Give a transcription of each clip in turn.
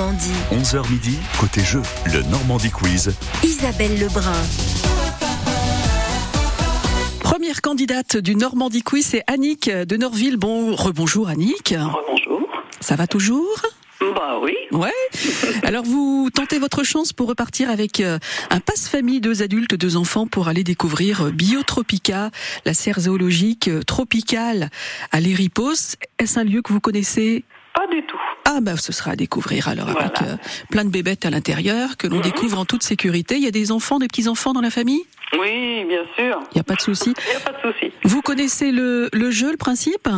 Normandie. 11h midi, côté jeu, le Normandie Quiz. Isabelle Lebrun. Première candidate du Normandie Quiz, c'est Annick de Norville. Bon, rebonjour Annick. Bonjour. Ça va toujours? Bah oui. Ouais. Alors vous tentez votre chance pour repartir avec euh, un passe-famille, deux adultes, deux enfants pour aller découvrir euh, Biotropica, la serre zoologique euh, tropicale à l'Éripos. Est-ce un lieu que vous connaissez? Pas du tout. Ah bah ce sera à découvrir alors avec euh, plein de bébêtes à l'intérieur que l'on découvre en toute sécurité. Il y a des enfants, des petits-enfants dans la famille? Oui, bien sûr. Il n'y a pas de souci. Il n'y a pas de souci. Vous connaissez le, le jeu, le principe?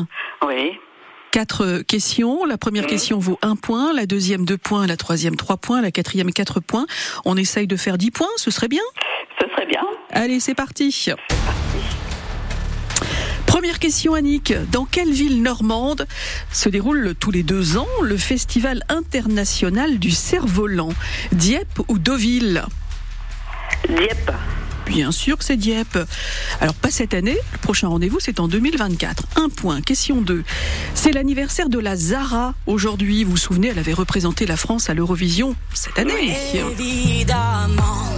Oui. Quatre euh, questions. La première question vaut un point, la deuxième deux points, la troisième trois points, la quatrième quatre points. On essaye de faire dix points, ce serait bien? Ce serait bien. Allez, c'est parti. Première question, Annick. Dans quelle ville normande se déroule tous les deux ans le Festival international du cerf-volant? Dieppe ou Deauville? Dieppe. Bien sûr que c'est Dieppe. Alors pas cette année, le prochain rendez-vous c'est en 2024. Un point. Question 2. C'est l'anniversaire de la Zara aujourd'hui. Vous vous souvenez, elle avait représenté la France à l'Eurovision cette année. Évidemment,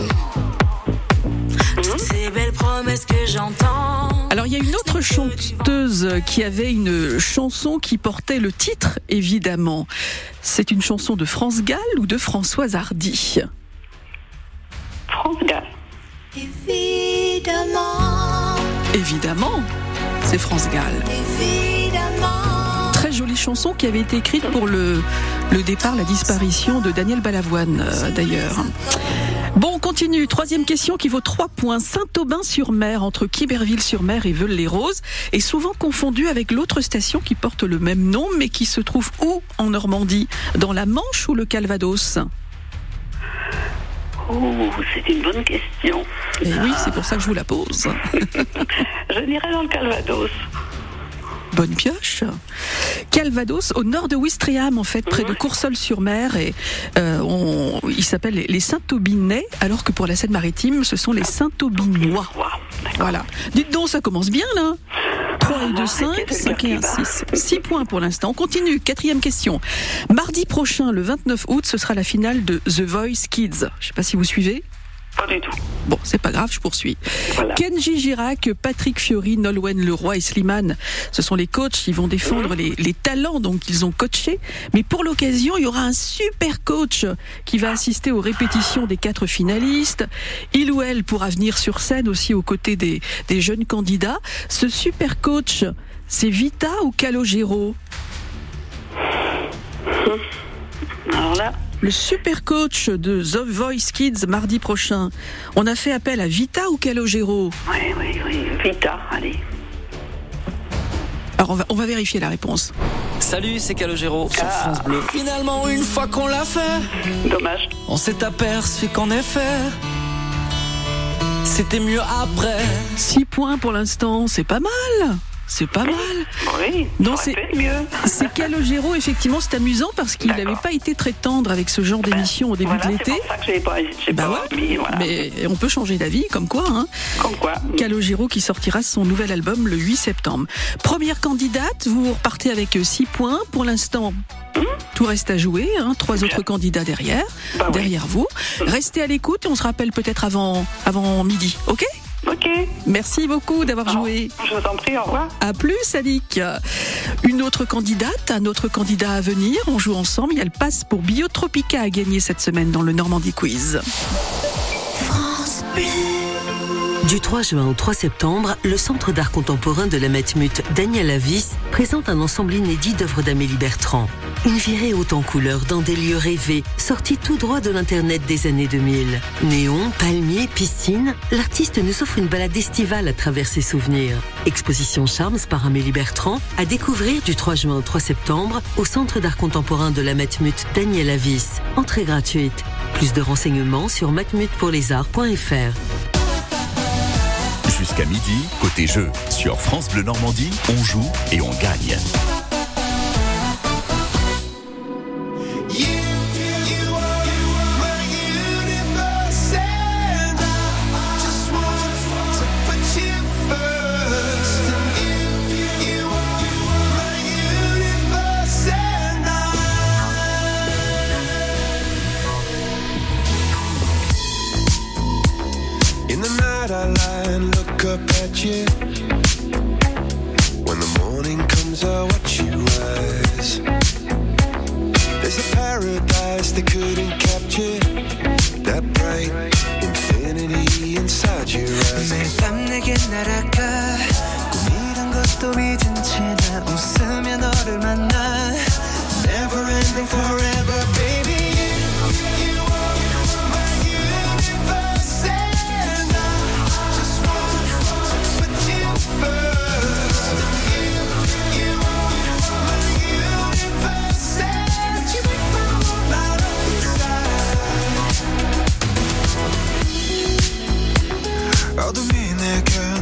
toutes ces belles promesses que j'entends. Alors il y a une autre chanteuse qui avait une chanson qui portait le titre, évidemment. C'est une chanson de France Gall ou de Françoise Hardy? France Gall. Évidemment, Évidemment, c'est France Gall. évidemment. Jolie chanson qui avait été écrite pour le, le départ, la disparition de Daniel Balavoine, euh, d'ailleurs. Bon, on continue. Troisième question qui vaut trois points. Saint-Aubin-sur-Mer, entre Quiberville-sur-Mer et Veules-les-Roses, est souvent confondue avec l'autre station qui porte le même nom, mais qui se trouve où en Normandie? Dans la Manche ou le Calvados? Oh, c'est une bonne question. Et oui, c'est pour ça que je vous la pose. Je dirais dans le Calvados. Bonne pioche. Calvados, au nord de Ouistreham, en fait, près de Coursol-sur-Mer, et euh, on, il s'appelle les- les Saint-Aubinais, alors que pour la Seine-Maritime, ce sont les Saint-Aubinois. Voilà. Dites donc, ça commence bien là. 3 et 2, Ah, 5, arrêtez de 5 et dire 1, qu'il va. 6. 6 points pour l'instant. On continue. Quatrième question. Mardi prochain, le 29 août, ce sera la finale de The Voice Kids. Je sais pas si vous suivez. Pas du tout. Bon, c'est pas grave, je poursuis. Voilà. Kenji Girac, Patrick Fiori, Nolwenn Leroy et Slimane, ce sont les coachs, ils vont défendre les, les talents donc qu'ils ont coachés. Mais pour l'occasion, il y aura un super coach qui va assister aux répétitions des quatre finalistes. Il ou elle pourra venir sur scène aussi aux côtés des, des jeunes candidats. Ce super coach, c'est Vita ou Calogero? Alors là, Le super coach de The Voice Kids mardi prochain. On a fait appel à Vita ou Calogero? Oui, oui, oui. Vita, allez. Alors on va, on va vérifier la réponse. Salut, c'est Calogero sur France Bleu. Finalement, une fois qu'on l'a fait, Dommage. on s'est aperçu qu'en effet, c'était mieux après. 6 points pour l'instant, c'est pas mal. C'est pas mal. Oui. Non, c'est- mieux. C'est Calogero, effectivement, c'est amusant parce qu'il n'avait pas été très tendre avec ce genre d'émission au début Voilà, de c'est l'été. pour ça que j'ai pas, Bah pas ouais, mis, voilà. mais on peut changer d'avis, comme quoi. Hein. Comme quoi. Calogero qui sortira son nouvel album le 8 septembre. Première candidate, vous repartez avec 6 points. Pour l'instant, tout reste à jouer. Hein. Trois autres candidats derrière, Bah oui. derrière vous. Restez à l'écoute et on se rappelle peut-être avant, avant midi. Ok? Ok. Merci beaucoup d'avoir joué. Je vous en prie, au revoir. À plus, Annick. Une autre candidate, un autre candidat à venir. On joue ensemble. Il y a le passe pour Biotropica à gagner cette semaine dans le Normandie Quiz. Du 3 juin au 3 septembre, le Centre d'art contemporain de la Matmut Daniel Avis présente un ensemble inédit d'œuvres d'Amélie Bertrand. Une virée haute en couleurs dans des lieux rêvés, sortis tout droit de l'Internet des années 2000. Néon, palmiers, piscine, l'artiste nous offre une balade estivale à travers ses souvenirs. Exposition Charms par Amélie Bertrand à découvrir du 3 juin au 3 septembre au Centre d'art contemporain de la Matmut Daniel Avis. Entrée gratuite. Plus de renseignements sur matmutpourlesarts.fr. Jusqu'à midi, côté jeu, sur France Bleu Normandie, on joue et on gagne. Kaldım yine it?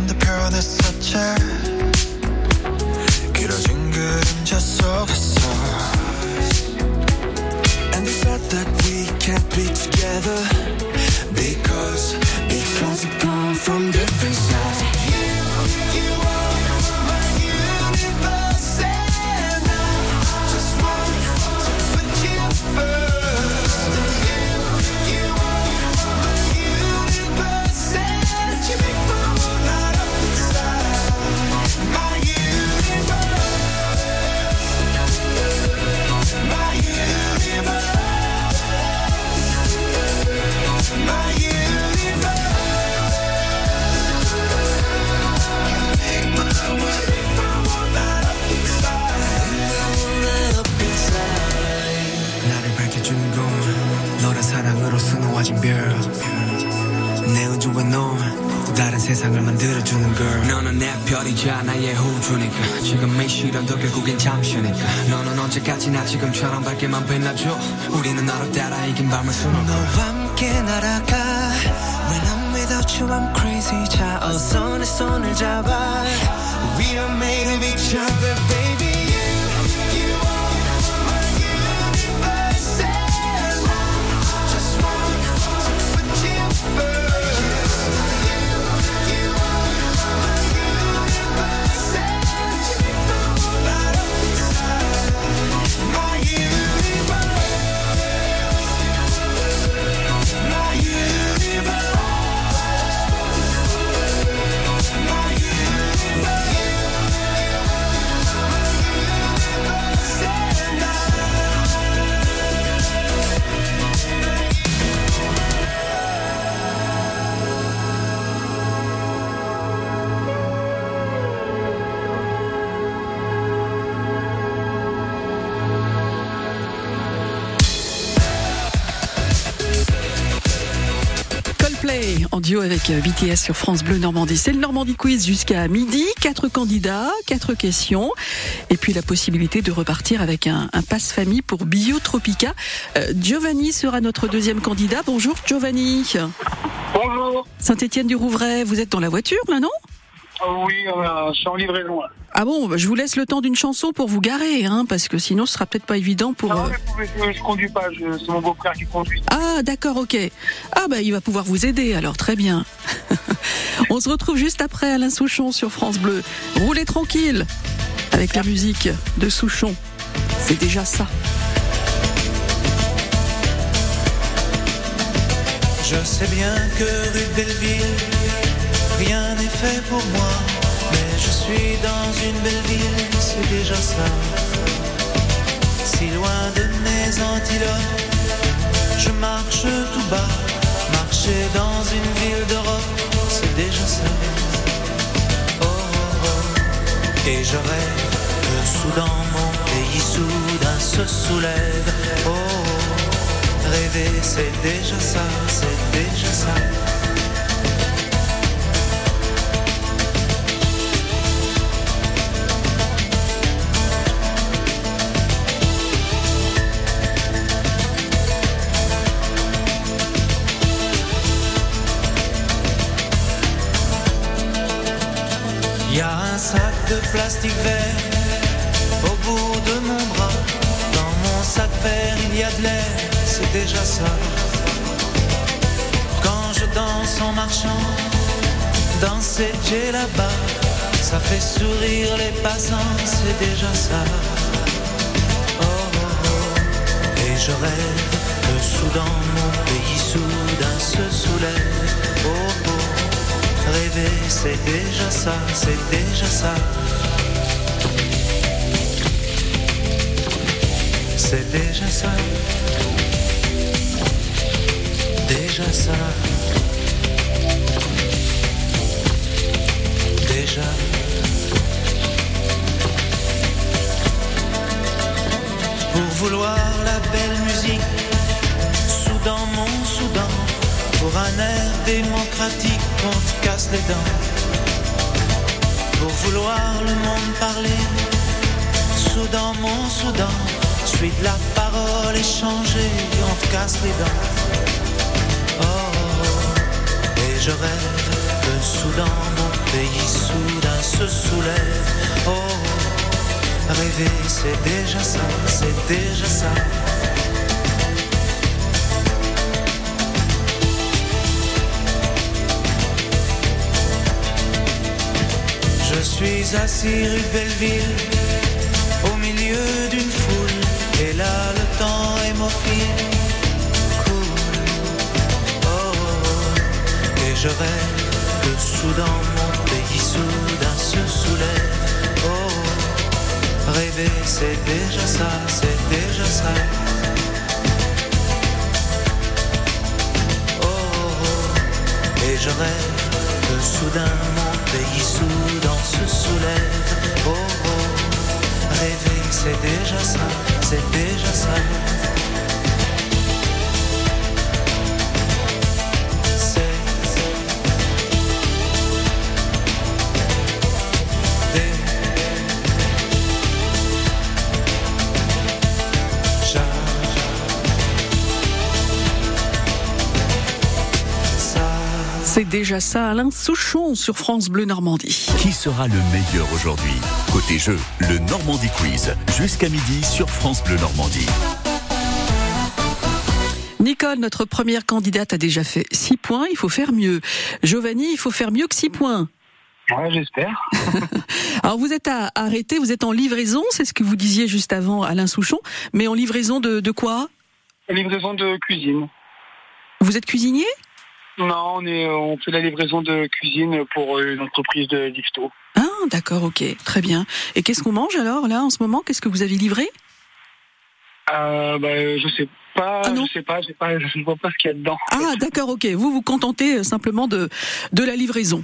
빛나줘 우리는 너를 따라 이긴 밤을 수놓아 너와 함께 날아가 When I'm without you I'm crazy 자 어서 내 손을 잡아 We are made of each other avec euh, BTS sur France Bleu Normandie. C'est le Normandie Quiz jusqu'à midi. Quatre candidats, quatre questions. Et puis la possibilité de repartir avec un, un passe-famille pour Biotropica. Euh, Giovanni sera notre deuxième candidat. Bonjour Giovanni. Bonjour. Saint-Étienne du Rouvray, vous êtes dans la voiture là, non? Oui, euh, je suis en livraison. là. Ah bon, bah, je vous laisse le temps d'une chanson pour vous garer, hein, parce que sinon ce sera peut-être pas évident pour... Non, mais vous pouvez- je, je conduis pas, je- c'est mon beau-frère qui conduit. Ah d'accord, ok. Ah bah il va pouvoir vous aider alors, très bien. On se retrouve juste après Alain Souchon sur France Bleu. Roulez tranquille avec la musique de Souchon. C'est déjà ça. Je sais bien que rue Belleville, rien n'est fait pour moi. Mais je suis dans une belle ville, c'est déjà ça. Si loin de mes antilopes, je marche tout bas. Marcher dans une ville d'Europe, c'est déjà ça. Oh, oh, oh. Et je rêve que soudain mon pays soudain se soulève. Oh, oh. rêver c'est déjà ça, c'est déjà ça. Au bout de mon bras. Dans mon sac vert, il y a de l'air, c'est déjà ça. Quand je danse en marchant, danser j'ai là-bas, ça fait sourire les passants, c'est déjà ça. Oh, oh, oh. Et je rêve que soudain mon pays soudain se soulève. Oh, oh. Rêver, c'est déjà ça, c'est déjà ça. C'est déjà ça. Déjà ça. Déjà. Pour vouloir la belle musique, Soudan, mon Soudan, pour un air démocratique, on te casse les dents. Pour vouloir le monde parler, Soudan, mon Soudan, suite la parole échangée, on te casse les dents. Oh, et je rêve que Soudan, mon pays soudain se soulève. Oh, rêver, c'est déjà ça, c'est déjà ça. Je suis assis rue Belleville, et là le temps hémophile coule. Oh, oh, et je rêve que soudain mon pays soudain se soulève. Oh, rêver c'est déjà ça, c'est déjà ça. Oh, oh, oh. et je rêve que soudain mon pays soudain se soulève. Oh, oh, rêver c'est déjà ça, c'est déjà déjà ça, Alain Souchon sur France Bleu Normandie. Qui sera le meilleur aujourd'hui? Côté jeu, le Normandie Quiz. Jusqu'à midi sur France Bleu Normandie. Nicole, notre première candidate, a déjà fait 6 points. Il faut faire mieux. Giovanni, il faut faire mieux que 6 points. Ouais, j'espère. Alors vous êtes à, arrêté, vous êtes en livraison, c'est ce que vous disiez juste avant, Alain Souchon. Mais en livraison de, de quoi? Livraison de cuisine. Vous êtes cuisinier? Non, on, est, on fait la livraison de cuisine pour euh, une entreprise de lifto. Ah, d'accord, ok, très bien. Et qu'est-ce qu'on mange alors là en ce moment? Qu'est-ce que vous avez livré? Euh, bah, je sais pas, Ah non? je sais pas, pas, je ne vois pas ce qu'il y a dedans. Ah, d'accord, ok. Vous vous contentez euh, simplement de, de la livraison.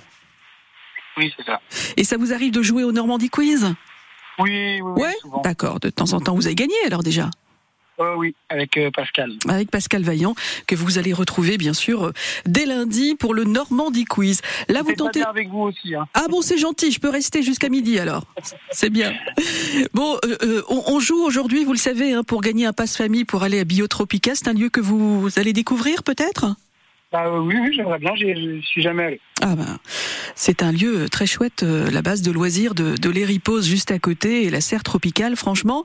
Oui, c'est ça. Et ça vous arrive de jouer au Normandie Quiz? Oui, oui, oui, Ouais, d'accord. De temps en temps, vous avez gagné alors déjà Euh, oui, avec euh, Pascal. avec Pascal Vaillant, que vous allez retrouver bien sûr euh, dès lundi pour le Normandie Quiz. Là, vous pas tentez. avec vous aussi. Hein. Ah bon, c'est gentil, je peux rester jusqu'à midi alors. C'est bien. Bon, euh, euh, on, on joue aujourd'hui, vous le savez, hein, pour gagner un passe-famille pour aller à Biotropica. C'est un lieu que vous allez découvrir peut-être? Bah, euh, oui, oui, j'aimerais bien, je suis jamais allé. Ah ben, c'est un lieu très chouette, euh, la base de loisirs de, de juste à côté et la serre tropicale. Franchement,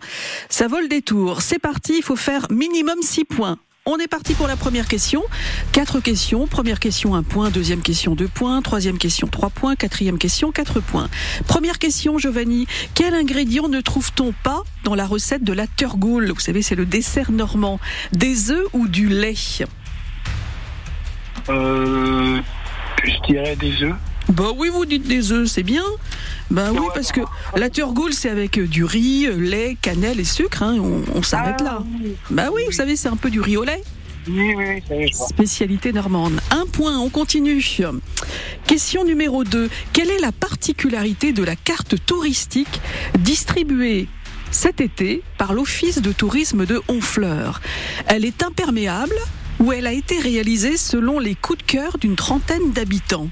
ça vole des tours. C'est parti, il faut faire minimum 6 points. On est parti pour la première question. Quatre questions. Première question, un point. Deuxième question, deux points. Troisième question, trois points. Quatrième question, quatre points. Première question, Giovanni. Quel ingrédient ne trouve-t-on pas dans la recette de la turgoule? Vous savez, c'est le dessert normand. Des œufs ou du lait? Euh, je dirais des œufs. Bah oui, vous dites des œufs, c'est bien. Bah oui, parce que la turgoule, c'est avec euh, du riz, euh, lait, cannelle et sucre. hein, on on s'arrête Ah, là. oui. Bah oui, vous savez, c'est un peu du riz au lait. Oui, oui, oui. Spécialité normande. Un point, on continue. Question numéro 2. Quelle est la particularité de la carte touristique distribuée cet été par l'Office de tourisme de Honfleur? Elle est imperméable ou elle a été réalisée selon les coups de cœur d'une trentaine d'habitants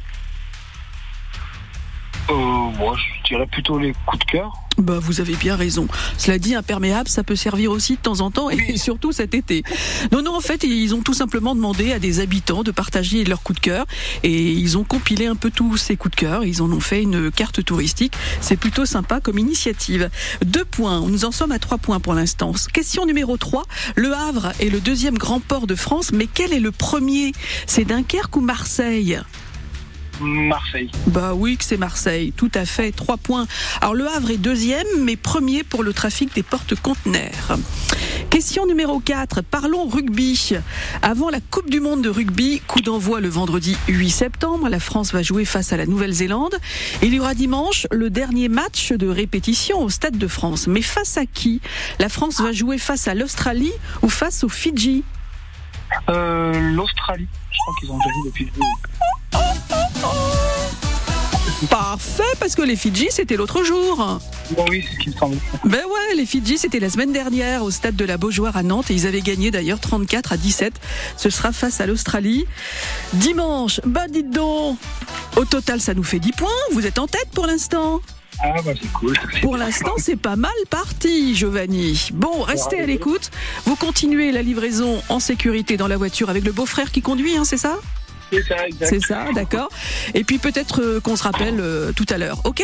Euh, moi, je dirais plutôt les coups de cœur. Bah, vous avez bien raison. Cela dit, imperméable, ça peut servir aussi de temps en temps et surtout cet été. Non, non, en fait, ils ont tout simplement demandé à des habitants de partager leurs coups de cœur et ils ont compilé un peu tous ces coups de cœur. Ils en ont fait une carte touristique. C'est plutôt sympa comme initiative. Deux points. Nous en sommes à trois points pour l'instant. Question numéro 3. Le Havre est le deuxième grand port de France, mais quel est le premier? C'est Dunkerque ou Marseille? Marseille. bah oui, que c'est Marseille, tout à fait, trois points. Alors le Havre est deuxième, mais premier pour le trafic des porte-conteneurs. Question numéro 4. Parlons rugby. Avant la Coupe du Monde de rugby, coup d'envoi le vendredi 8 septembre. La France va jouer face à la Nouvelle-Zélande. Il y aura dimanche le dernier match de répétition au Stade de France. Mais face à qui? La France va jouer face à l'Australie ou face aux Fidji? Euh, L'Australie. Je crois qu'ils ont déjà vu depuis. Parfait, parce que les Fidji, c'était l'autre jour. Bon, oui, c'est ce qui me semble. Ben ouais, les Fidji, c'était la semaine dernière au stade de la Beaujoire à Nantes et ils avaient gagné d'ailleurs 34 à 17. Ce sera face à l'Australie. Dimanche, bah dites donc, au total ça nous fait 10 points, vous êtes en tête pour l'instant. Ah, bah c'est cool. Pour l'instant, c'est pas mal parti, Giovanni. Bon, restez à l'écoute. Vous continuez la livraison en sécurité dans la voiture avec le beau-frère qui conduit, hein, c'est ça? C'est ça, exact. C'est ça, d'accord. Et puis peut-être euh, qu'on se rappelle euh, tout à l'heure, ok?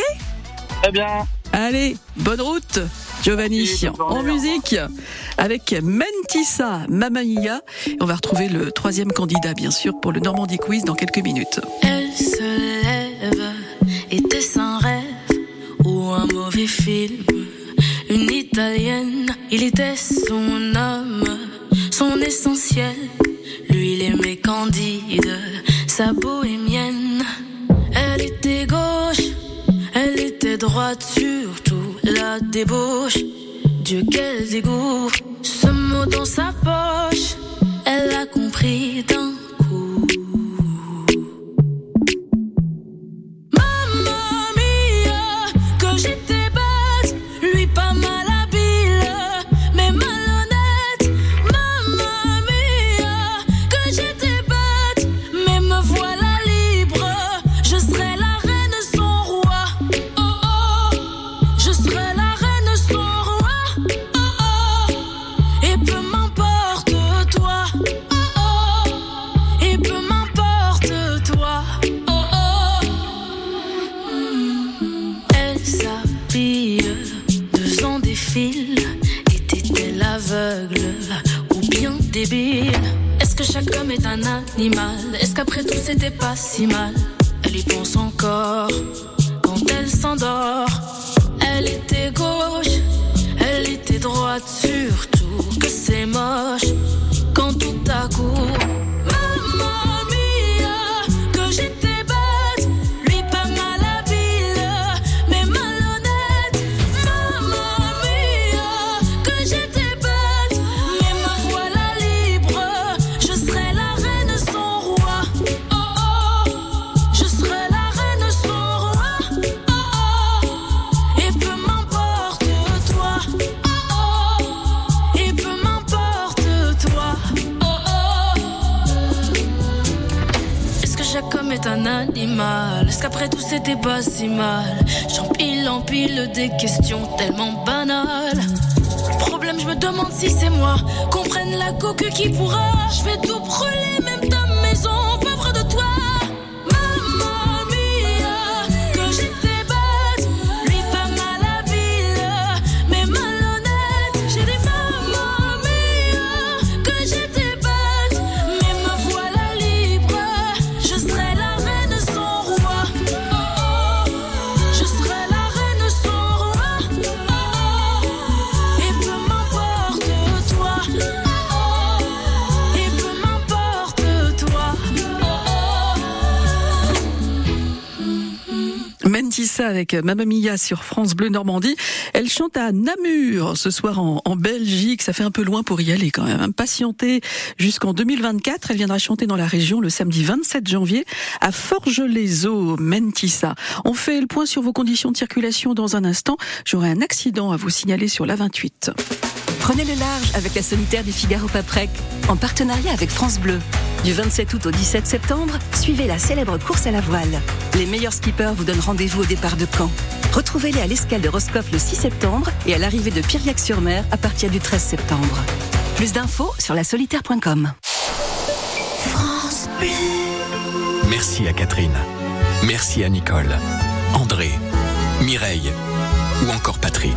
Très bien. Allez, bonne route, Giovanni. Merci, bonne journée, en musique, avec Mentissa Mamma Mia. On va retrouver le troisième candidat, bien sûr, pour le Normandie Quiz dans quelques minutes. Elle se lève, était-ce un rêve ou un mauvais film Une italienne, il était son homme, son essentiel. Lui, il aimait Candide, sa bohémienne. Elle était gauche, elle était droite, surtout la débauche. Dieu, quel dégoût, ce mot dans sa poche, elle a compris est un animal. Est-ce qu'après tout c'était pas si mal? Elle y pense encore. Quand elle s'endort. Elle était gauche, elle était droite, surtout que c'est moche animal Est-ce qu'après tout c'était pas si mal J'empile, empile des questions tellement banales. Problème, je me demande si c'est moi. Comprenne la coque qui pourra. Je vais tout brûler, Mentissa avec Mamma Mia sur France Bleu Normandie. Elle chante à Namur ce soir en, Belgique. Ça fait un peu loin pour y aller quand même. hein. Patientée jusqu'en 2024. Elle viendra chanter dans la région le samedi 27 janvier à Forges-les-Eaux, Mentissa. On fait le point sur vos conditions de circulation dans un instant. J'aurai un accident à vous signaler sur la 28. Prenez le large avec la solitaire du Figaro Paprec, en partenariat avec France Bleu. Du 27 août au 17 septembre, suivez la célèbre course à la voile. Les meilleurs skippers vous donnent rendez-vous au départ de Caen. Retrouvez-les à l'escale de Roscoff le 6 septembre et à l'arrivée de Piriac-sur-Mer à partir du 13 septembre. Plus d'infos sur la solitaire.com. Merci à Catherine. Merci à Nicole, André, Mireille ou encore Patrick.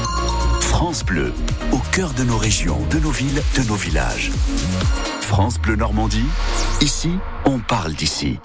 France Bleu, au cœur de nos régions, de nos villes, de nos villages. France Bleu Normandie, ici, on parle d'ici.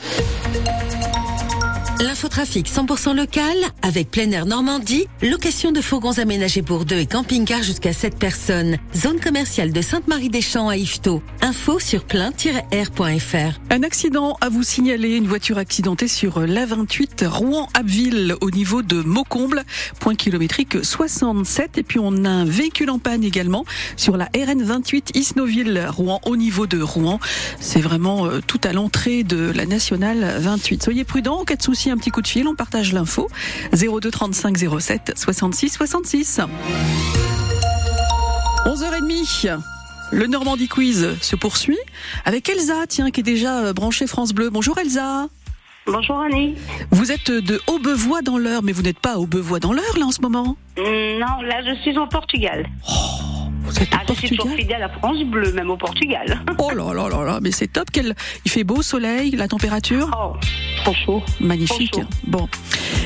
L'infotrafic 100% local avec plein air Normandie, location de fourgons aménagés pour deux et camping-car jusqu'à 7 personnes. Zone commerciale de Sainte-Marie-des-Champs à Yvetot. Info sur plein-air.fr. Un accident à vous signaler, une voiture accidentée sur l'A28 Rouen-Abbeville au niveau de Maucomble, point kilométrique 67. Et puis on a un véhicule en panne également sur la RN28 Isnoville Rouen au niveau de Rouen. C'est vraiment euh, tout à l'entrée de la nationale 28. Soyez prudents, en cas de un petit coup de fil, on partage l'info. 02 35 07 66 66. 11h30. Le Normandie Quiz se poursuit avec Elsa, tiens, qui est déjà euh, branchée France Bleu. Bonjour Elsa. Bonjour Annie. Vous êtes de Aubevoie dans l'heure, mais vous n'êtes pas à Aubevoie dans l'heure là en ce moment? Mm, Non, là je suis au Portugal. Vous êtes au Ah, je suis toujours fidèle à France Bleu, même au Portugal. Oh là là là là, mais c'est top. Quel... Il fait beau, soleil, la température Oh, trop chaud. Magnifique. Trop chaud. Bon,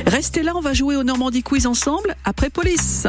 restez là, on va jouer au Normandie Quiz ensemble après Police.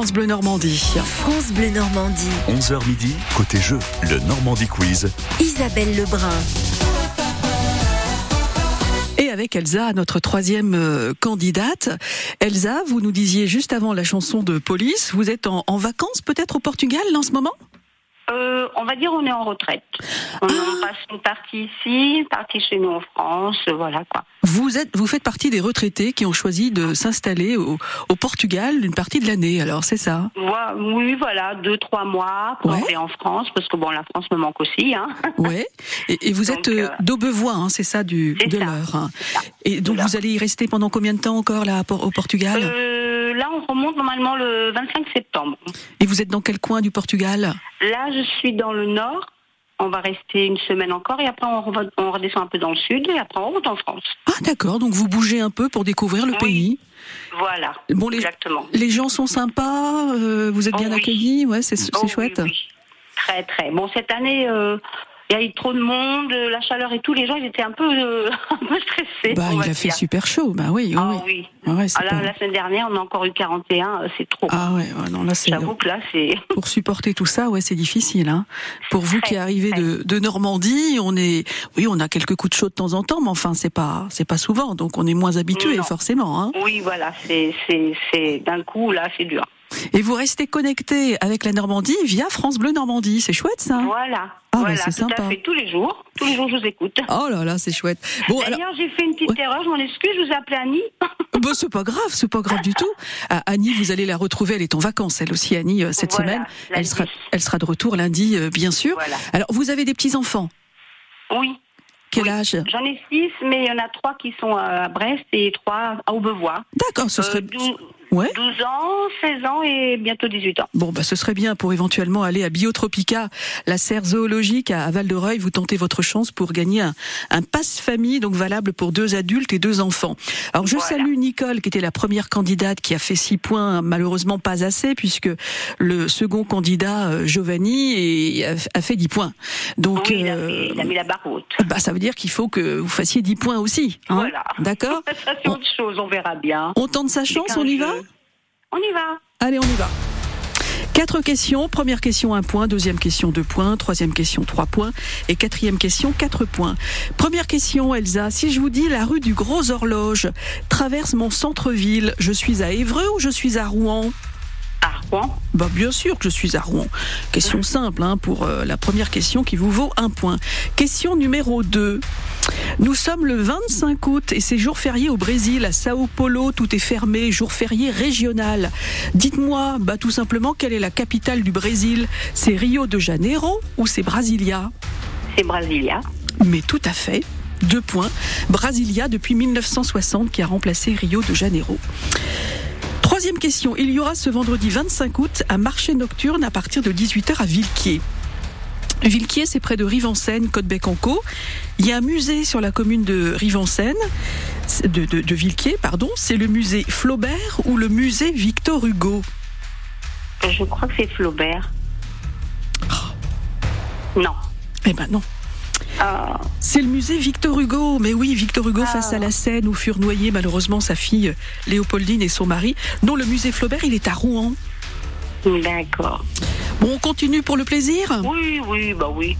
France Bleu Normandie. France Bleu Normandie. 11h midi, côté jeu, le Normandie Quiz. Isabelle Lebrun. Et avec Elsa, notre troisième euh, candidate. Elsa, vous nous disiez juste avant la chanson de Police, vous êtes en, en vacances peut-être au Portugal en ce moment? On va dire on est en retraite. On Ah. passe une partie ici, une partie chez nous en France, voilà quoi. vous, êtes, vous faites partie des retraités qui ont choisi de s'installer au, au Portugal une partie de l'année, alors c'est ça? Oui, voilà, deux, trois mois pour Ouais. aller en France, parce que bon, la France me manque aussi. Hein. Ouais. Et, et vous Donc, êtes euh, euh, d'Aubevoie, hein, c'est ça, du, de l'heure. hein. Et donc vous allez y rester pendant combien de temps encore là au Portugal? Euh, là, on remonte normalement le 25 septembre. Et vous êtes dans quel coin du Portugal? Là, je suis dans le nord. On va rester une semaine encore et après on, redescend un peu dans le sud et après on remonte en France. Ah d'accord, donc vous bougez un peu pour découvrir le Oui. pays. Voilà, Bon, les, exactement. les gens sont sympas, euh, vous êtes Oh bien oui. accueillis, ouais, c'est Oh, chouette. oui. Très, très. Bon, cette année, euh, il y a eu trop de monde, la chaleur et tout. Les gens, ils étaient un peu, euh, un peu stressés. Bah, il a fait super chaud, bah oui. Ah oui. oui. Ah ouais, Ah, là, pas- La semaine dernière, on a encore eu 41. euh, C'est trop. Ah ouais, ouais, non là c'est J'avoue que là, c'est. pour supporter tout ça, ouais, c'est difficile. Hein. Pour vous qui arrivez de, de Normandie, on est, oui, on a quelques coups de chaud de temps en temps, mais enfin c'est pas, c'est pas souvent, donc on est moins habitué forcément. Hein. Oui, voilà, c'est, c'est, c'est d'un coup, là, c'est dur. Et vous restez connecté avec la Normandie via France Bleu Normandie, c'est chouette ça. Voilà. Ah, bah, voilà, c'est sympa. à fait. Tous les jours. Tous les jours, je vous écoute. Oh là là, c'est chouette. Bon, alors, D'ailleurs, j'ai fait une petite Ouais. erreur, je m'en excuse, je vous ai appelé Annie. bah, c'est pas grave, c'est pas grave du tout. Ah, Annie, vous allez la retrouver, elle est en vacances, elle aussi, Annie, euh, cette Voilà, semaine. Elle sera, elle sera de retour lundi, euh, bien sûr. Voilà. Alors, vous avez des petits enfants. Oui. Quel Oui. âge? J'en ai six, mais il y en a trois qui sont à Brest et trois à Aubevoie. D'accord, ce Euh, serait. 12, Ouais. 12 ans, 16 ans et bientôt 18 ans. Bon, bah, ce serait bien pour éventuellement aller à Biotropica, la serre zoologique à Val-de-Reuil. Vous tentez votre chance pour gagner un, un passe famille, donc valable pour deux adultes et deux enfants. Alors, je Voilà. salue Nicole, qui était la première candidate qui a fait six points, malheureusement pas assez, puisque le second candidat, euh, Giovanni, a, fait 10 points. Donc, oui, il a, euh, il a mis la barre haute. bah, ça veut dire qu'il faut que vous fassiez 10 points aussi. hein. Voilà. D'accord Ça, c'est autre chose, on verra bien. On tente sa chance, on y jeu. va On y va. Allez, on y va. Quatre questions. Première question, un point. Deuxième question, deux points. Troisième question, trois points. Et quatrième question, quatre points. Première question, Elsa. Si je vous dis la rue du Gros Horloge traverse mon centre-ville, je suis à Évreux ou je suis à Rouen? Rouen. bah bien sûr que je suis à Rouen. Question simple hein, pour euh, la première question qui vous vaut un point. Question numéro 2. Nous sommes le 25 août et c'est jour férié au Brésil, à Sao Paulo, tout est fermé, jour férié régional. Dites-moi, bah tout simplement, quelle est la capitale du Brésil? C'est Rio de Janeiro ou c'est Brasilia? C'est Brasilia. Mais tout à fait. Deux points. Brasilia depuis 1960 qui a remplacé Rio de Janeiro. Troisième question. Il y aura ce vendredi 25 août un marché nocturne à partir de 18h à Villequier. Villequier, c'est près de Rive-en-Seine, Côte-Bec-en-Caux. Il y a un musée sur la commune de Rive-en-Seine, de, de, de Villequier, pardon. C'est le musée Flaubert ou le musée Victor Hugo? Je crois que c'est Flaubert. Non. Eh ben non. Ah, C'est le musée Victor Hugo. Mais oui, Victor Hugo Ah. face à la Seine où furent noyés malheureusement sa fille Léopoldine et son mari. Non, le musée Flaubert, il est à Rouen. d'accord. Bon, on continue pour le plaisir Oui, oui, bah oui.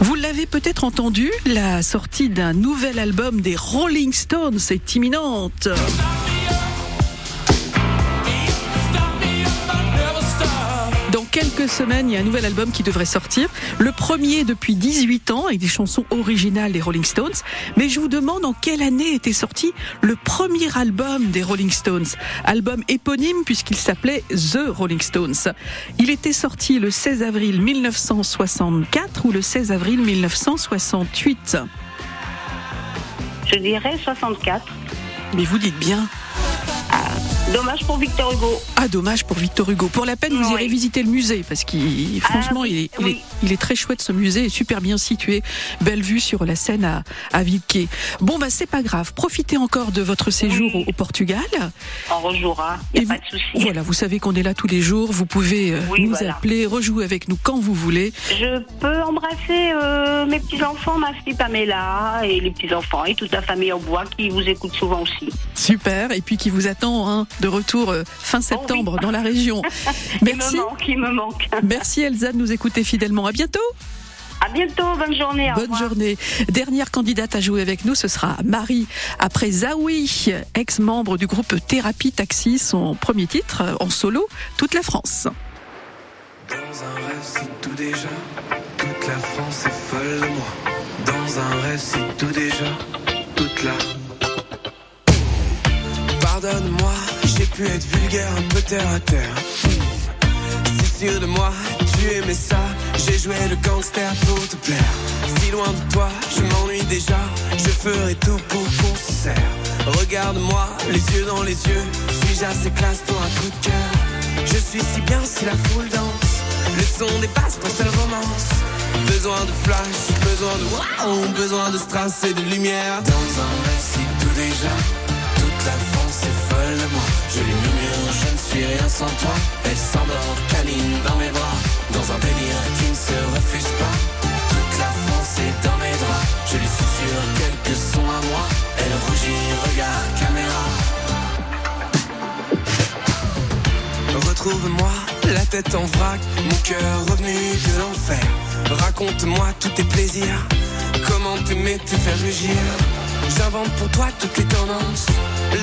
Vous l'avez peut-être entendu, la sortie d'un nouvel album des Rolling Stones est imminente. Quelques semaines, il y a un nouvel album qui devrait sortir. Le premier depuis 18 ans, avec des chansons originales des Rolling Stones. Mais je vous demande en quelle année était sorti le premier album des Rolling Stones. Album éponyme puisqu'il s'appelait The Rolling Stones. Il était sorti le 16 avril 1964 ou le 16 avril 1968. Je dirais 64. Mais vous dites bien. Dommage pour Victor Hugo. Ah, dommage pour Victor Hugo. Pour la peine, vous irez visiter le musée parce qu'il, franchement, il, est, il, est, il est très chouette ce musée, est super bien situé, belle vue sur la Seine à, à. Bon, bah c'est pas grave. Profitez encore de votre séjour au, au Portugal. On rejouera. Il n'y a pas de souci. Voilà, vous savez qu'on est là tous les jours. Vous pouvez euh, nous voilà. appeler, rejouer avec nous quand vous voulez. Je peux embrasser euh, mes petits enfants, ma fille Pamela et les petits enfants et toute la famille au bois qui vous écoute souvent aussi. Super, et puis qui vous attend hein, de retour euh, fin septembre dans la région. Il me manque, il me manque. Merci Elsa de nous écouter fidèlement. À bientôt. À bientôt, bonne journée. Bonne journée. Dernière candidate à jouer avec nous, ce sera Marie. Après Zawi, ex-membre du groupe Thérapie Taxi, son premier titre euh, en solo, toute la France. Dans un rêve, c'est tout déjà. Toute la France est folle de moi. Dans un rêve, c'est tout déjà. Toute la. Pardonne-moi, j'ai pu être vulgaire, un peu terre à terre. Si sûr de moi, tu aimais ça. J'ai joué le gangster pour te plaire. Si loin de toi, je m'ennuie déjà. Je ferai tout pour qu'on se. Regarde-moi, les yeux dans les yeux. Suis-je assez classe pour un coup de cœur? Je suis si bien si la foule danse. Le son dépasse ma seule romance. Besoin de flash, besoin de wow, besoin de strass et de lumière. Dans un récit tout déjà, toute la France est folle de moi. Je lui murmure, je ne suis rien sans toi. Elle s'endort, câline dans mes bras. Dans un délire qui ne se refuse pas. Toute la France est dans mes draps. Je lui susurre quelques sons à moi. Elle rougit, regarde caméra. Retrouve-moi, la tête en vrac, mon cœur revenu de l'enfer. Raconte-moi tous tes plaisirs, comment t'aimer te faire rugir? J'invente pour toi toutes les tendances,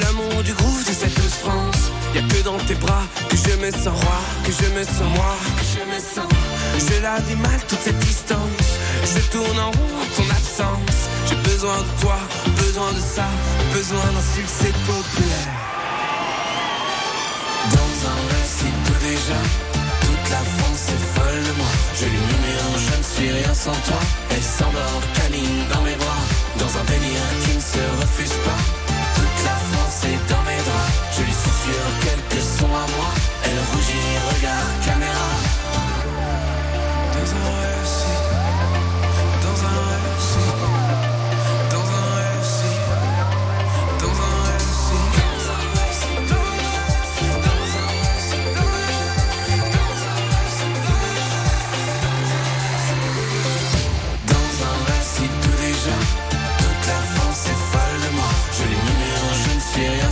l'amour du groove de cette France. Y'a que dans tes bras que je me sens roi, que je me sens moi, que je me sens. Je la vis mal toute cette distance, je tourne en rond en ton absence. J'ai besoin de toi, besoin de ça, besoin d'un succès populaire. Dans un récit tout déjà, toute la France est folle de moi. Je lui murmure, je ne suis rien sans toi. Elle s'endort, câline dans mes bras, dans un délire qui ne se refuse pas. Toute la France est dans mes draps. Je lui susurre quelques sons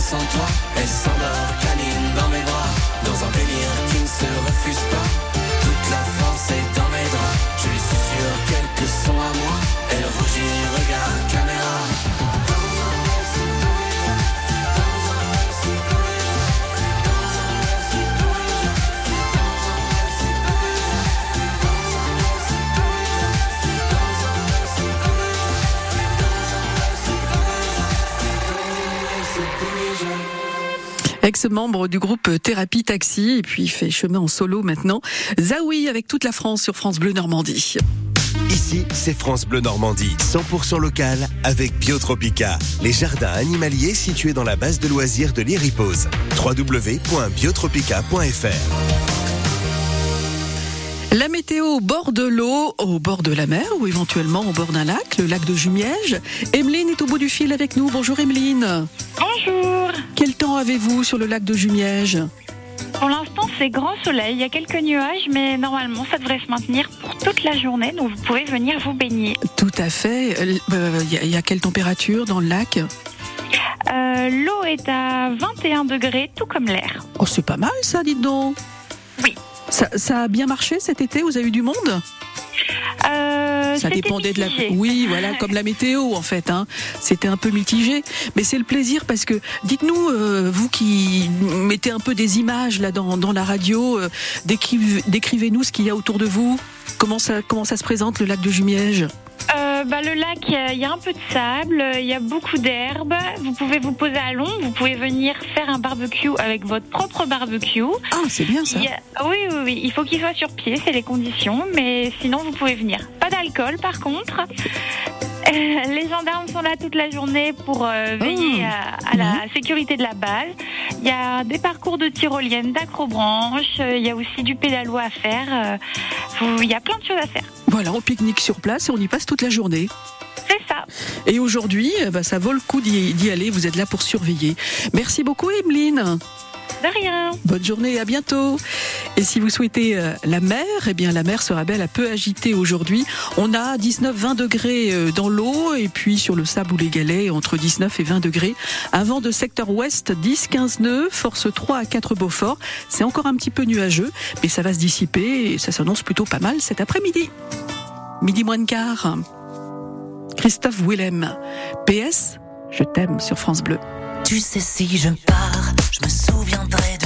sans toi. Elle s'endort, câline Ex-membre du groupe Thérapie Taxi, et puis fait chemin en solo maintenant. Zawi avec toute la France sur France Bleu Normandie. Ici, c'est France Bleu Normandie, 100% local avec Biotropica, les jardins animaliers situés dans la base de loisirs de l'Iripose. www.biotropica.fr La météo au bord de l'eau, au bord de la mer ou éventuellement au bord d'un lac, le lac de Jumièges. Emeline est au bout du fil avec nous. Bonjour Emeline. Bonjour. Quel temps avez-vous sur le lac de Jumièges Pour l'instant, c'est grand soleil. Il y a quelques nuages, mais normalement, ça devrait se maintenir pour toute la journée. Donc, vous pouvez venir vous baigner. Tout à fait. Euh, Il y, a- il y a quelle température dans le lac? Euh, L'eau est à 21 degrés, tout comme l'air. Oh, c'est pas mal ça, dites donc. Oui. Ça, ça a bien marché cet été? Vous avez eu du monde? Euh, Ça dépendait de la. Oui, voilà, comme la météo en fait. Hein. C'était un peu mitigé, mais c'est le plaisir parce que dites-nous, euh, vous qui mettez un peu des images là dans, dans la radio, euh, décrivez- décrivez-nous ce qu'il y a autour de vous. Comment ça, comment ça se présente le lac de Jumièges? Euh, bah, le lac, il y a- un peu de sable, il y a beaucoup d'herbe. Vous pouvez vous poser à l'ombre, vous pouvez venir faire un barbecue avec votre propre barbecue. Ah, c'est bien ça. A- Oui, oui, oui. Il faut qu'il soit sur pied, c'est les conditions, mais sinon vous pouvez venir. Pas d'alcool, par contre. Euh, Les gendarmes sont là toute la journée pour euh, veiller à, à la sécurité de la base. Il y a des parcours de tyrolienne, d'acrobranche, euh, il y a aussi du pédalo à faire. Il y a plein de choses à faire. Voilà, on pique-nique sur place et on y passe toute la journée. C'est ça. Et aujourd'hui, eh ben, ça vaut le coup d'y d'y aller. Vous êtes là pour surveiller. Merci beaucoup, Emeline. De rien. Bonne journée et à bientôt. Et si vous souhaitez euh, la mer, eh bien la mer sera belle à peu agitée aujourd'hui. On a 19-20 degrés euh, dans l'eau et puis sur le sable ou les galets entre 19 et 20 degrés. Un vent de secteur ouest 10-15 nœuds, force 3 à 4 Beaufort. C'est encore un petit peu nuageux, mais ça va se dissiper et ça s'annonce plutôt pas mal cet après-midi. Midi moins de quart. Christophe Willem. PS, je t'aime sur France Bleu. Tu sais si je pars, je me souviendrai de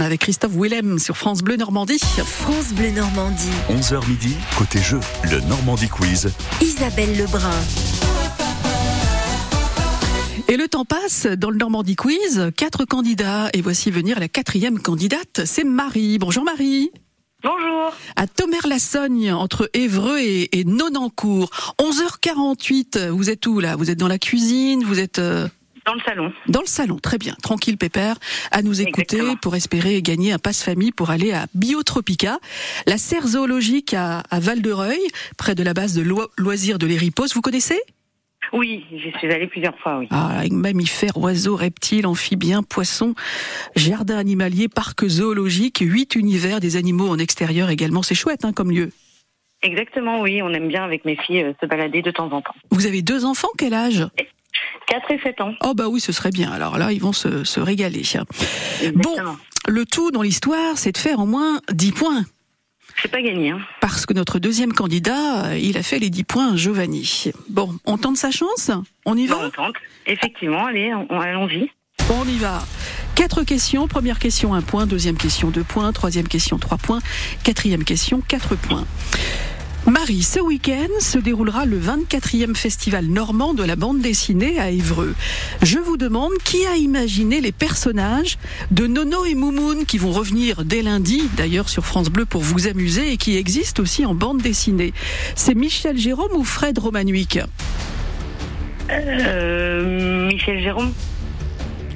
Avec Christophe Willem sur France Bleu Normandie. France Bleu Normandie. 11h midi, côté jeu, le Normandie Quiz. Isabelle Lebrun. Et le temps passe dans le Normandie Quiz. Quatre candidats et voici venir la quatrième candidate, c'est Marie. Bonjour Marie. Bonjour. À Tomer-la-Sogne, entre Évreux et, et Nonancourt. 11h48, vous êtes où là? Vous êtes dans la cuisine Vous êtes... euh, Dans le salon. Dans le salon, très bien. Tranquille, Pépère, à nous écouter pour espérer gagner un passe-famille pour aller à Biotropica, la serre zoologique à, à Val-de-Reuil, près de la base de loi- loisirs de l'Éripos. Vous connaissez? Oui, j'y suis allée plusieurs fois, oui. ah, avec mammifères, oiseaux, reptiles, amphibiens, poissons, jardin animalier, parc zoologique, huit univers, des animaux en extérieur également. C'est chouette hein, comme lieu. Exactement, oui. On aime bien avec mes filles euh, se balader de temps en temps. Vous avez deux enfants, quel âge? 4 et 7 ans. Oh bah oui, ce serait bien. Alors là, ils vont se, se régaler. Bon, le tout dans l'histoire, c'est de faire au moins 10 points. C'est pas gagné. Hein. Parce que notre deuxième candidat, euh, il a fait les 10 points, Giovanni. Bon, on tente sa chance? On y va? On tente. Effectivement, allez, on- allons-y. On y va. Quatre questions. Première question, un point. Deuxième question, deux points. Troisième question, trois points. Quatrième question, quatre points. Marie, ce week-end se déroulera le 24e festival normand de la bande dessinée à Évreux. Je vous demande qui a imaginé les personnages de Nono et Moumoun qui vont revenir dès lundi, d'ailleurs sur France Bleu pour vous amuser et qui existent aussi en bande dessinée. C'est Michel Jérôme ou Fred Romanuic Euh, Michel Jérôme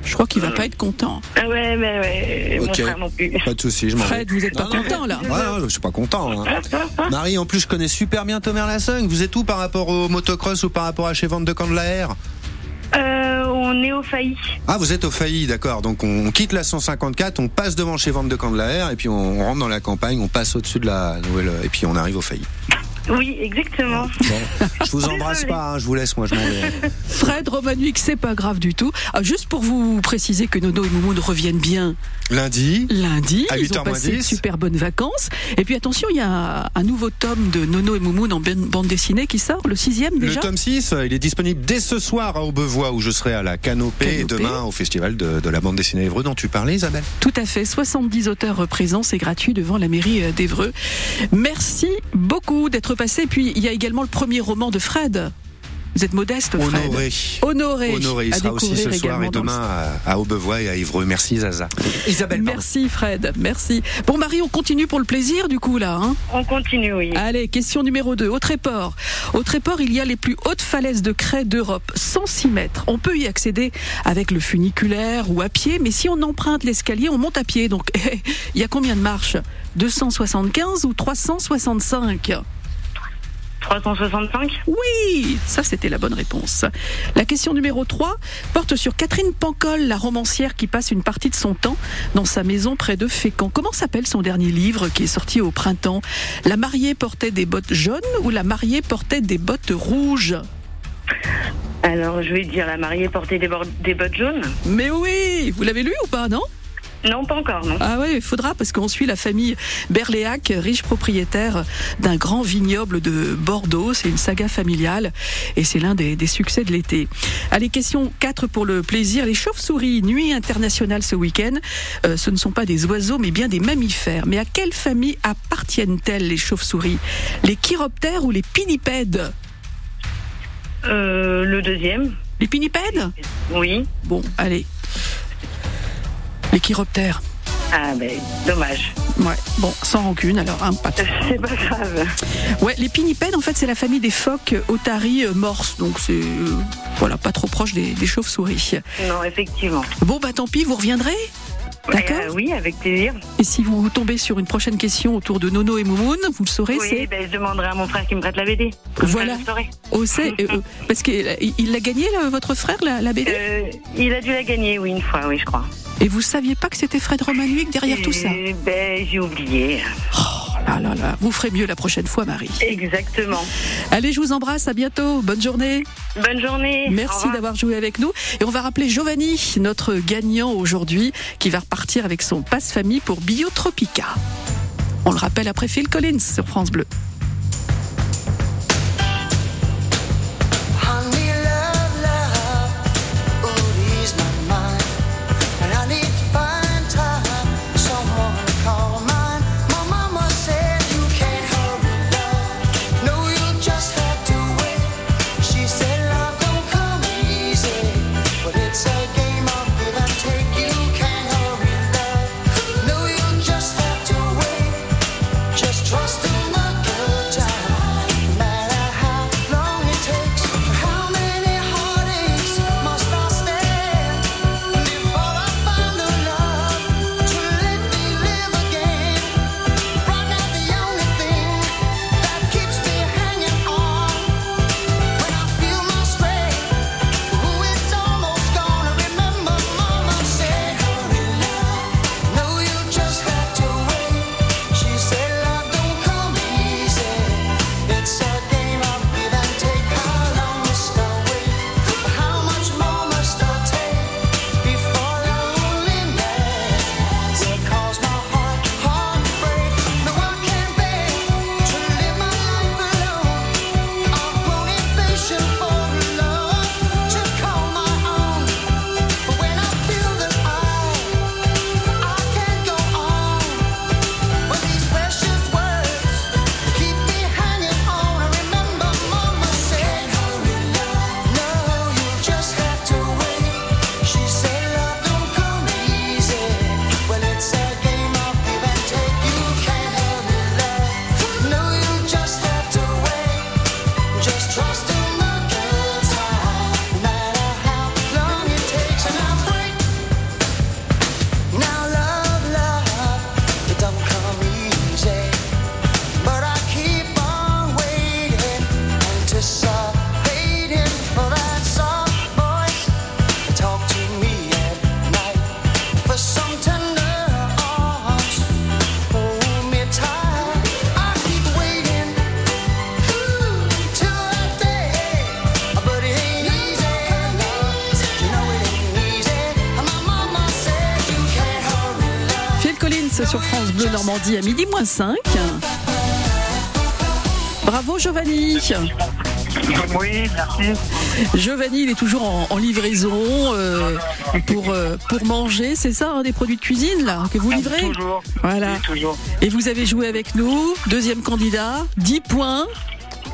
Je crois qu'il va pas être content. Ah ouais, mais ouais, mon Ok. frère non plus. Pas de soucis, je m'en vais. Fred, vous êtes pas Non, non, content là Ouais, ouais, je suis pas content. hein. Marie, en plus, je connais super bien Thomas Lasung. Vous êtes où par rapport au motocross ou par rapport à chez Vente de Camp de la R? Euh, on est au failli. Ah, vous êtes au failli, d'accord. Donc on, on quitte la 154, on passe devant chez Vente de Camp de la R, et puis on, on rentre dans la campagne, on passe au-dessus de la nouvelle, et puis on arrive au failli. Oui, exactement. Je vous embrasse pas, hein, je vous laisse, moi je m'en vais. Fred Romanuik, c'est pas grave du tout. Ah, juste pour vous préciser que Nono et Moumoun reviennent bien Lundi, lundi. À Ils 8h ont moins passé de 10. super bonnes vacances. Et puis attention, il y a un nouveau tome de Nono et Moumoun en ban- bande dessinée qui sort, le sixième le déjà. tome 6, il est disponible dès ce soir à Aubevoie, où je serai à la Canopée, et demain au festival de, de la bande dessinée Évreux dont tu parlais, Isabelle. Tout à fait, 70 auteurs présents, c'est gratuit devant la mairie euh, d'Evreux. Merci beaucoup d'être puis il y a également le premier roman de Fred. Vous êtes modeste, Fred. Honoré. Honoré. Honoré, il sera aussi ce soir et demain à, à Aubevoie et à Évreux. Merci Zaza. Isabelle, pardon. Merci Fred, merci. Bon Marie, on continue pour le plaisir du coup là. Hein On continue, oui. Allez, question numéro 2. Au Tréport. Au Tréport, il y a les plus hautes falaises de craie d'Europe, 106 mètres. On peut y accéder avec le funiculaire ou à pied, mais si on emprunte l'escalier, on monte à pied. Donc, il y a combien de marches? 275 ou 365 365 Oui, ça c'était la bonne réponse. La question numéro 3 porte sur Catherine Pancol, la romancière qui passe une partie de son temps dans sa maison près de Fécamp. Comment s'appelle son dernier livre qui est sorti au printemps? La mariée portait des bottes jaunes ou la mariée portait des bottes rouges? Alors, je vais dire la mariée portait des, des bottes jaunes. Mais oui, vous l'avez lu ou pas, non? Non, pas encore, non. Ah ouais, il faudra parce qu'on suit la famille Berléac, riche propriétaire d'un grand vignoble de Bordeaux. C'est une saga familiale et c'est l'un des, des succès de l'été. Allez, question 4 pour le plaisir. Les chauves-souris, nuit internationale ce week-end, euh, ce ne sont pas des oiseaux mais bien des mammifères. Mais à quelle famille appartiennent-elles les chauves-souris? Les chiroptères ou les pinnipèdes? Euh, le deuxième Les pinnipèdes? Oui. Bon, allez. Les chiroptères. Ah, ben, dommage. Ouais, bon, sans rancune, alors, hein, pas C'est pas grave. Ouais, les pinnipèdes, en fait, c'est la famille des phoques otaries euh, morses, donc c'est euh, voilà pas trop proche des, des chauves-souris. Non, effectivement. Bon, bah tant pis, vous reviendrez? D'accord Euh, oui, avec plaisir. Et si vous tombez sur une prochaine question autour de Nono et Moumoun, vous le saurez, Oui, c'est ben, je demanderai à mon frère qui me prête la BD. Comme ça, Voilà. je. Oh, euh, euh, parce qu'il l'a gagné, là, votre frère, la, la BD Euh, il a dû la gagner, oui, une fois, oui, je crois. Et vous saviez pas que c'était Fred Romanuik derrière tout ça? Ben, j'ai oublié. Oh là là, vous ferez mieux la prochaine fois, Marie. Exactement. Allez, je vous embrasse, à bientôt, bonne journée. Bonne journée. Merci d'avoir joué avec nous. Et on va rappeler Giovanni, notre gagnant aujourd'hui, qui va repartir avec son passe-famille pour Biotropica. On le rappelle après Phil Collins sur France Bleu. Bleu Normandie à midi moins 5. Bravo Giovanni. Oui, merci. Giovanni, il est toujours en, en livraison euh, pour, euh, pour manger, c'est ça, hein, des produits de cuisine là que vous livrez Toujours. Voilà. Oui, toujours. Et vous avez joué avec nous, deuxième candidat, 10 points.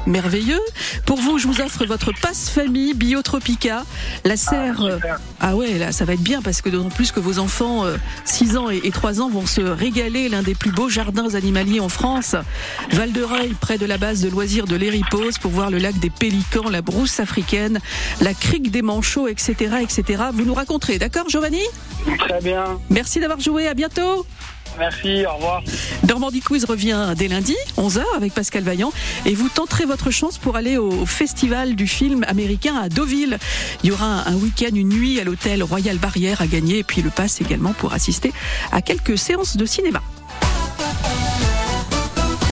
Merveilleux. Pour vous, je vous offre votre passe famille Biotropica. La serre. euh, Ah, ouais, là, ça va être bien parce que d'autant plus que vos enfants, euh, 6 ans et, et 3 ans, vont se régaler. L'un des plus beaux jardins animaliers en France. Val de Reuil, près de la base de loisirs de l'Héripose, pour voir le lac des Pélicans, la brousse africaine, la crique des Manchots, etc., etc. Vous nous raconterez, d'accord, Giovanni? Très bien. Merci d'avoir joué. À bientôt. Merci, au revoir. Normandie Quiz revient dès lundi, 11h, avec Pascal Vaillant. Et vous tenterez votre chance pour aller au festival du film américain à Deauville. Il y aura un week-end, une nuit à l'hôtel Royal Barrière à gagner. Et puis le pass également pour assister à quelques séances de cinéma.